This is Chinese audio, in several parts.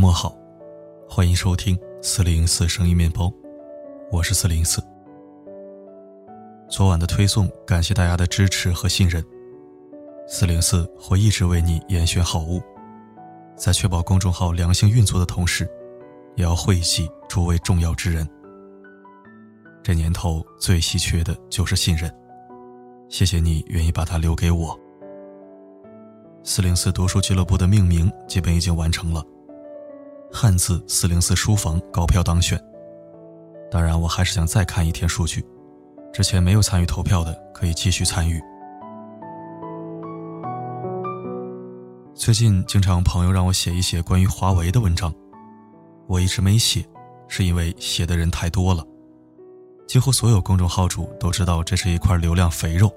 各位周末好，欢迎收听四零四声音面包，我是四零四。昨晚的推送，感谢大家的支持和信任。四零四会一直为你严选好物，在确保公众号良性运作的同时，也要惠及诸位重要之人。这年头最稀缺的就是信任，谢谢你愿意把它留给我。四零四读书俱乐部的命名基本已经完成了，汉字四零四书房高票当选。当然，我还是想再看一天数据，之前没有参与投票的可以继续参与。最近经常朋友让我写一写关于华为的文章，我一直没写，是因为写的人太多了，几乎所有公众号主都知道这是一块流量肥肉，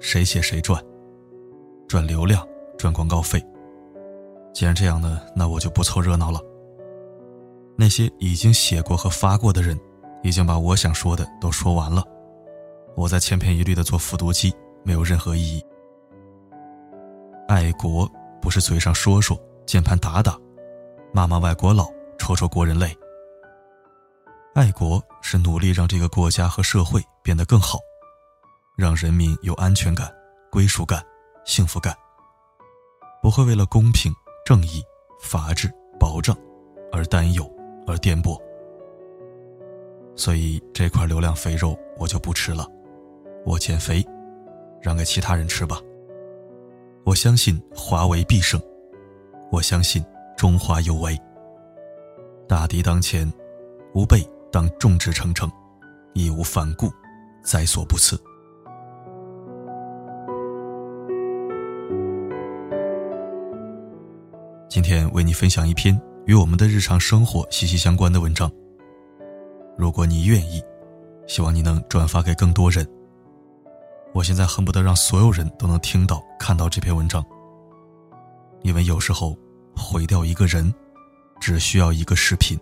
谁写谁赚，赚流量。赚广告费。既然这样呢，那我就不凑热闹了。那些已经写过和发过的人，已经把我想说的都说完了。我在千篇一律的做复读机，没有任何意义。爱国不是嘴上说说，键盘打打，骂骂外国佬，戳戳国人泪。爱国是努力让这个国家和社会变得更好，让人民有安全感、归属感、幸福感。不会为了公平、正义、法治、保障而担忧而颠簸，所以这块流量肥肉我就不吃了，我减肥，让给其他人吃吧。我相信华为必胜，我相信中华有为。大敌当前，吾辈当众志成城，义无反顾，在所不辞。今天为你分享一篇与我们的日常生活息息相关的文章。如果你愿意，希望你能转发给更多人。我现在恨不得让所有人都能听到、看到这篇文章，因为有时候毁掉一个人，只需要一个视频。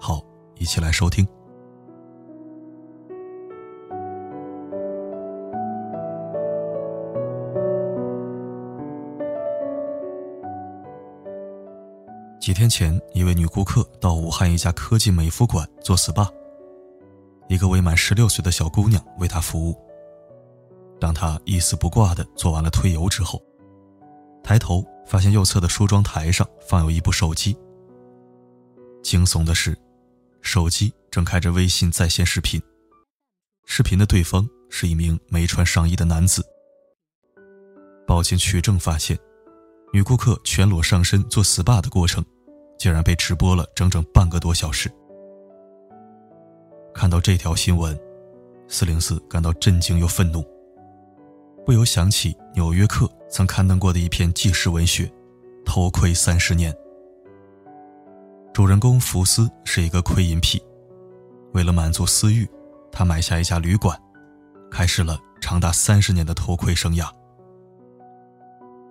好，一起来收听。几天前，一位女顾客到武汉一家科技美肤馆做 SPA，一个未满十六岁的小姑娘为她服务。当她一丝不挂地做完了推油之后，抬头发现右侧的梳妆台上放有一部手机。惊悚的是，手机正开着微信在线视频，视频的对方是一名没穿上衣的男子。报警取证发现。女顾客全裸上身做 SPA 的过程，竟然被直播了整整半个多小时。看到这条新闻，四零四感到震惊又愤怒，不由想起《纽约客》曾刊登过的一篇纪实文学《偷窥三十年》。主人公福斯是一个窥淫癖，为了满足私欲，他买下一家旅馆，开始了长达三十年的偷窥生涯。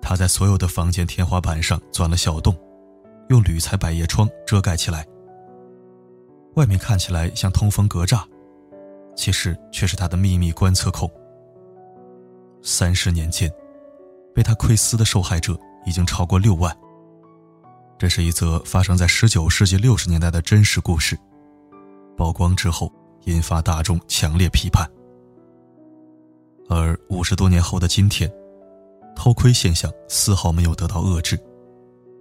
他在所有的房间天花板上钻了小洞，用铝材百叶窗遮盖起来。外面看起来像通风格栅，其实却是他的秘密观测孔。三十年间，被他窥私的受害者已经超过六万。这是一则发生在十九世纪六十年代的真实故事，曝光之后引发大众强烈批判。而五十多年后的今天。偷窥现象丝毫没有得到遏制，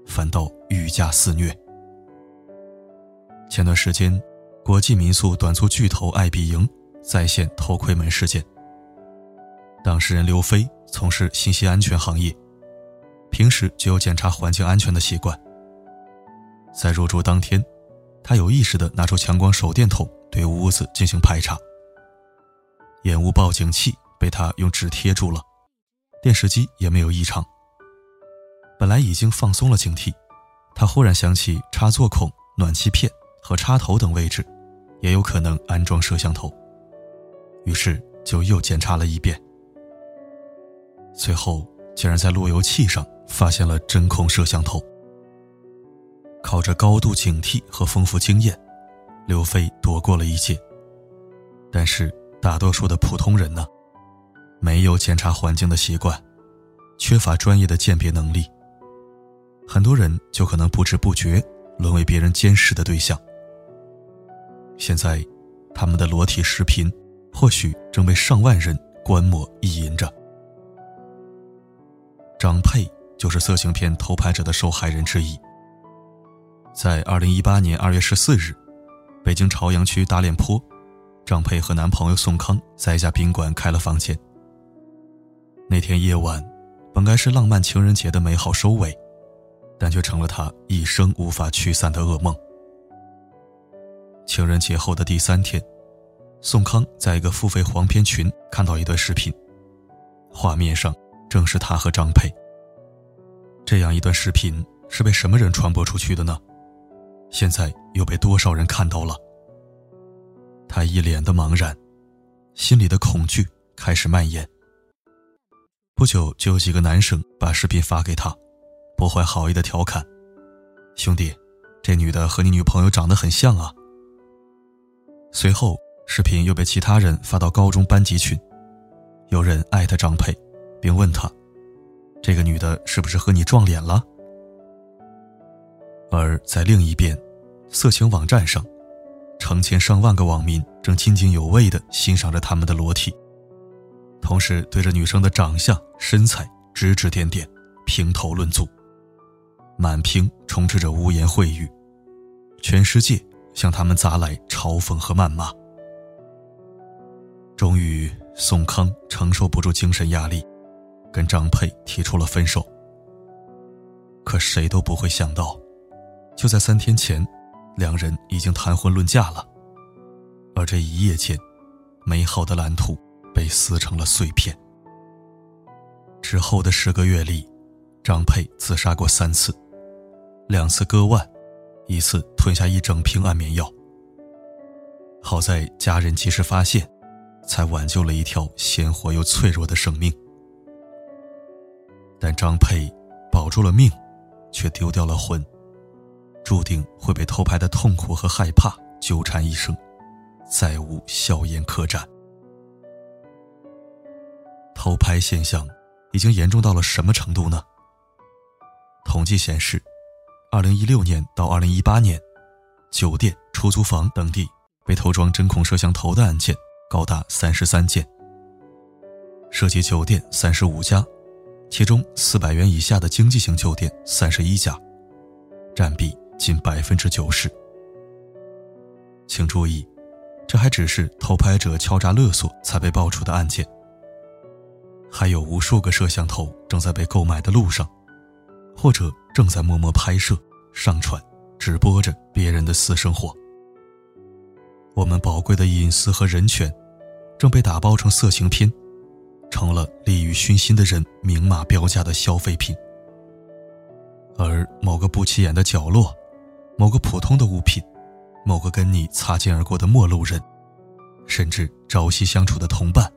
反倒愈加肆虐。前段时间，国际民宿短租巨头爱彼迎再现偷窥门事件。当事人刘飞从事信息安全行业，平时就有检查环境安全的习惯。在入住当天，他有意识地拿出强光手电筒对屋子进行排查。烟雾报警器被他用纸贴住了。电视机也没有异常。本来已经放松了警惕，他忽然想起插座孔、暖气片和插头等位置，也有可能安装摄像头，于是就又检查了一遍。最后竟然在路由器上发现了真空摄像头。靠着高度警惕和丰富经验，刘飞躲过了一劫。但是大多数的普通人呢？没有检查环境的习惯，缺乏专业的鉴别能力，很多人就可能不知不觉沦为别人监视的对象。现在，他们的裸体视频或许正被上万人观摩意淫着。张佩就是色情片偷拍者的受害人之一。在二零一八年二月十四日，北京朝阳区大脸坡，张佩和男朋友宋康在一家宾馆开了房间。那天夜晚，本该是浪漫情人节的美好收尾。但却成了他一生无法驱散的噩梦。情人节后的第三天，宋康在一个付费黄片群看到一段视频，画面上正是他和张佩。这样一段视频是被什么人传播出去的呢？现在又被多少人看到了？他一脸的茫然，心里的恐惧开始蔓延。不久，就有几个男生把视频发给他。不怀好意的调侃：“兄弟，这女的和你女朋友长得很像啊。”随后，视频又被其他人发到高中班级群，有人艾特张佩，并问他：“这个女的是不是和你撞脸了？”而在另一边，色情网站上，成千上万个网民正津津有味地欣赏着他们的裸体，同时对着女生的长相、身材指指点点，评头论足。满屏充斥着污言秽语，全世界向他们砸来嘲讽和谩骂。终于，宋康承受不住精神压力，跟张佩提出了分手。可谁都不会想到，就在三天前，两人已经谈婚论嫁了。而这一夜间，美好的蓝图被撕成了碎片。之后的十个月里，张佩自杀过三次。两次割腕，一次吞下一整瓶安眠药。好在家人及时发现，才挽救了一条鲜活又脆弱的生命。但张佩保住了命，却丢掉了魂，注定会被偷拍的痛苦和害怕纠缠一生，再无笑颜可展。偷拍现象已经严重到了什么程度呢？统计显示。二零一六年到二零一八年，酒店、出租房等地被偷装针孔摄像头的案件高达三十三件，涉及酒店三十五家，其中四百元以下的经济型酒店三十一家，占比近百分之九十。请注意，这还只是偷拍者敲诈勒索才被爆出的案件，还有无数个摄像头正在被购买的路上。或者正在默默拍摄、上传、直播着别人的私生活。我们宝贵的隐私和人权，正被打包成色情片，成了利欲熏心的人明码标价的消费品。而某个不起眼的角落，某个普通的物品，某个跟你擦肩而过的陌路人，甚至朝夕相处的同伴，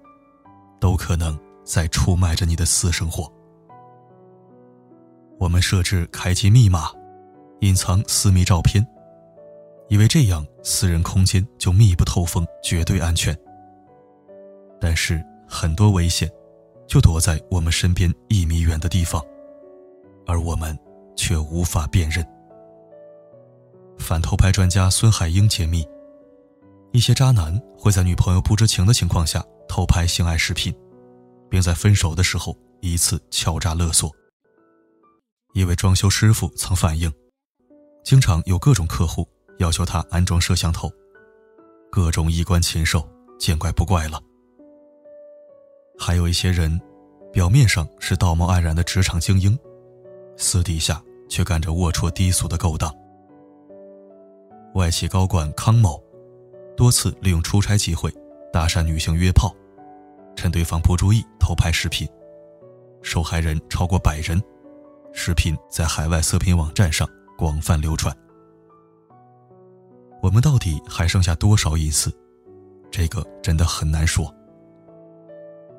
都可能在出卖着你的私生活。我们设置开机密码，隐藏私密照片，以为这样私人空间就密不透风，绝对安全。但是很多危险就躲在我们身边一米远的地方，而我们却无法辨认。反偷拍专家孙海英揭秘：一些渣男会在女朋友不知情的情况下偷拍性爱视频，并在分手的时候以此敲诈勒索。一位装修师傅曾反映，经常有各种客户要求他安装摄像头，各种衣冠禽兽，见怪不怪了。还有一些人，表面上是道貌岸然的职场精英，私底下却干着龌龊低俗的勾当。外企高管康某，多次利用出差机会搭讪女性约炮，趁对方不注意偷拍视频，受害人超过百人。视频在海外色频网站上广泛流传。我们到底还剩下多少隐私？这个真的很难说。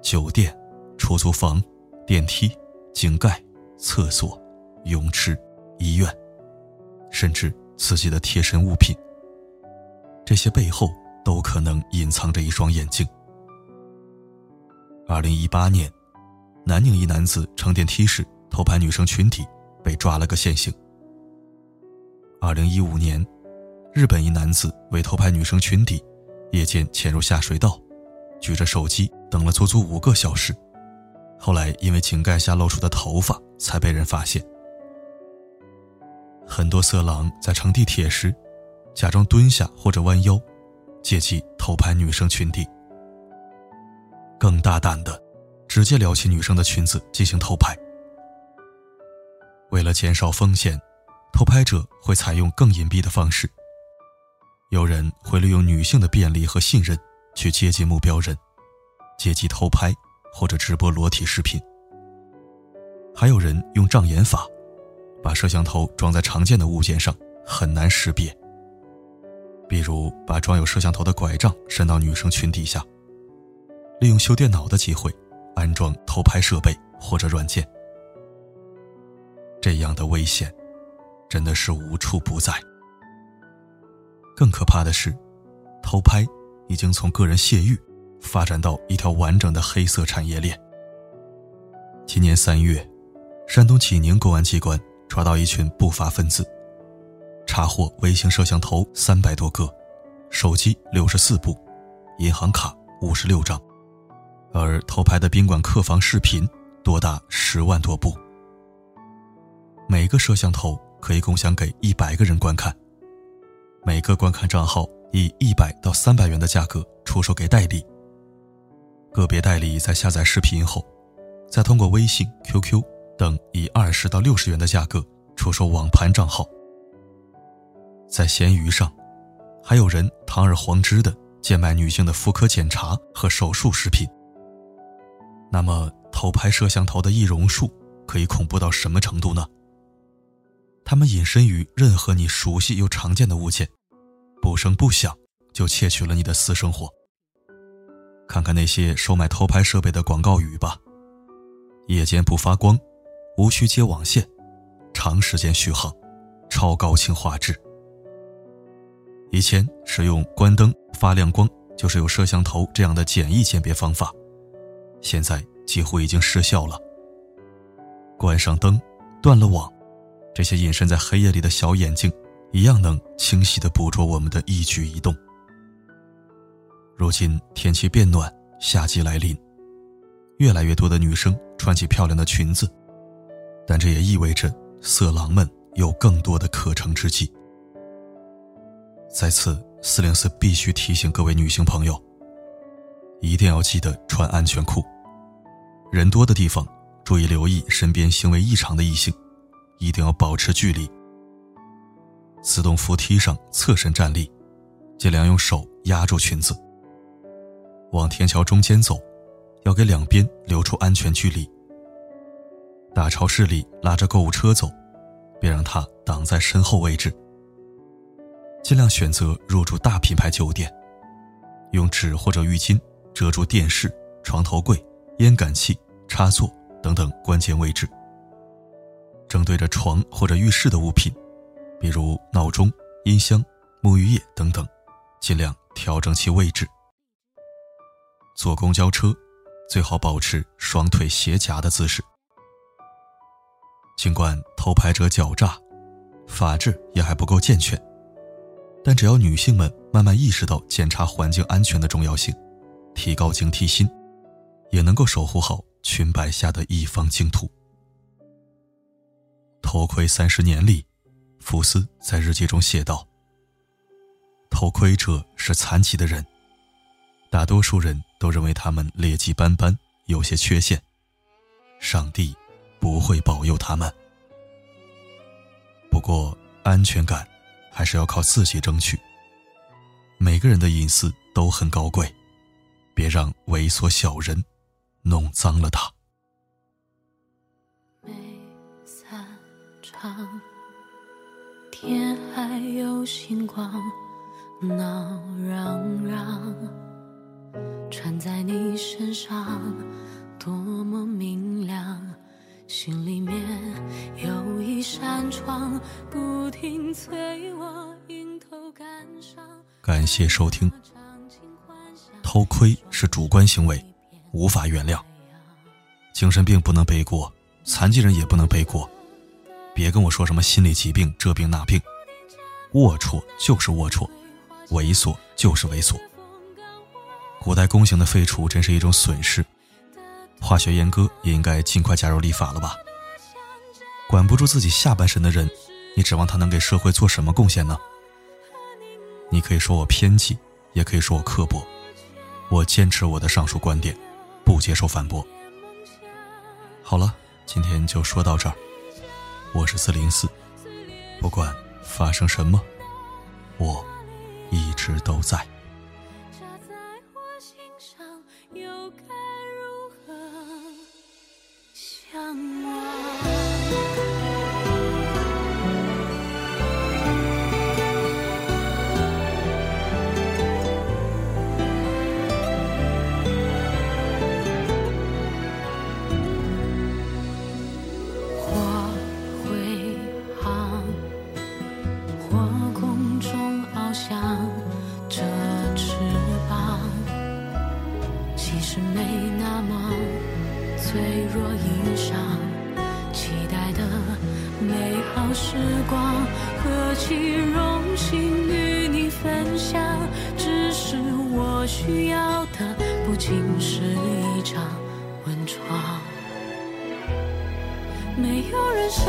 酒店、出租房、电梯、井盖、厕所、泳池、医院，甚至自己的贴身物品，这些背后都可能隐藏着一双眼睛。二零一八年，南宁一男子乘电梯时。偷拍女生裙底，被抓了个现行。二零一五年，日本一男子为偷拍女生裙底，夜间潜入下水道，举着手机等了足足五个小时，后来因为井盖下露出的头发才被人发现。很多色狼在乘地铁时，假装蹲下或者弯腰，借机偷拍女生裙底。更大胆的，直接撩起女生的裙子进行偷拍。为了减少风险。偷拍者会采用更隐蔽的方式。有人会利用女性的便利和信任去接近目标人，借机偷拍或者直播裸体视频。还有人用障眼法，把摄像头装在常见的物件上，很难识别。比如把装有摄像头的拐杖伸到女生裙底下，利用修电脑的机会安装偷拍设备或者软件。这样的危险。真的是无处不在。更可怕的是，偷拍已经从个人泄欲发展到一条完整的黑色产业链。今年三月，山东济宁公安机关抓到一群不法分子，查获微型摄像头三百多个，手机六十四部，银行卡五十六张，而偷拍的宾馆客房视频多达十万多部。每个摄像头。可以共享给一百个人观看，每个观看账号以一百到三百元的价格出售给代理。个别代理在下载视频后，再通过微信、QQ 等以二十到六十元的价格出售网盘账号。在闲鱼上，还有人堂而皇之的贱卖女性的妇科检查和手术视频。那么，偷拍摄像头的易容术可以恐怖到什么程度呢？他们隐身于任何你熟悉又常见的物件，不声不响就窃取了你的私生活。看看那些售卖偷拍设备的广告语吧：夜间不发光，无需接网线，长时间续航，超高清画质。以前使用关灯发亮光就是有摄像头这样的简易鉴别方法，现在几乎已经失效了。关上灯，断了网。这些隐身在黑夜里的小眼睛，一样能清晰地捕捉我们的一举一动。如今天气变暖，夏季来临，越来越多的女生穿起漂亮的裙子，但这也意味着色狼们有更多的可乘之机。在此，四零四必须提醒各位女性朋友，一定要记得穿安全裤。人多的地方，注意留意身边行为异常的异性。一定要保持距离。自动扶梯上侧身站立，尽量用手压住裙子。往天桥中间走，要给两边留出安全距离。大超市里拉着购物车走，别让它挡在身后位置。尽量选择入住大品牌酒店，用纸或者浴巾遮住电视、床头柜、烟感器、插座等等关键位置。正对着床或者浴室的物品，比如闹钟、音箱、沐浴液等等，尽量调整其位置。坐公交车，最好保持双腿斜夹的姿势。尽管偷拍者狡诈，法制也还不够健全，但只要女性们慢慢意识到检查环境安全的重要性，提高警惕心，也能够守护好裙摆下的一方净土。偷窥三十年里，福斯在日记中写道：“偷窥者是残疾的人，大多数人都认为他们劣迹斑斑，有些缺陷。上帝不会保佑他们。不过，安全感还是要靠自己争取。每个人的隐私都很高贵，别让猥琐小人弄脏了它。”没散场天还有星光，闹嚷嚷，穿在你身上多么明亮。心里面有一扇窗，不停催我迎头赶上。感谢收听。偷窥是主观行为，无法原谅。精神病不能背锅，残疾人也不能背锅。别跟我说什么心理疾病这病那病，龌龊就是龌龊，猥琐就是猥琐。古代宫刑的废除真是一种损失，化学阉割也应该尽快加入立法了吧？管不住自己下半身的人，你指望他能给社会做什么贡献呢？你可以说我偏激，也可以说我刻薄，我坚持我的上述观点，不接受反驳。好了，今天就说到这儿。我是四零四，不管发生什么，我一直都在。何其荣幸与你分享。只是我需要的，不仅是一张温床，没有人生。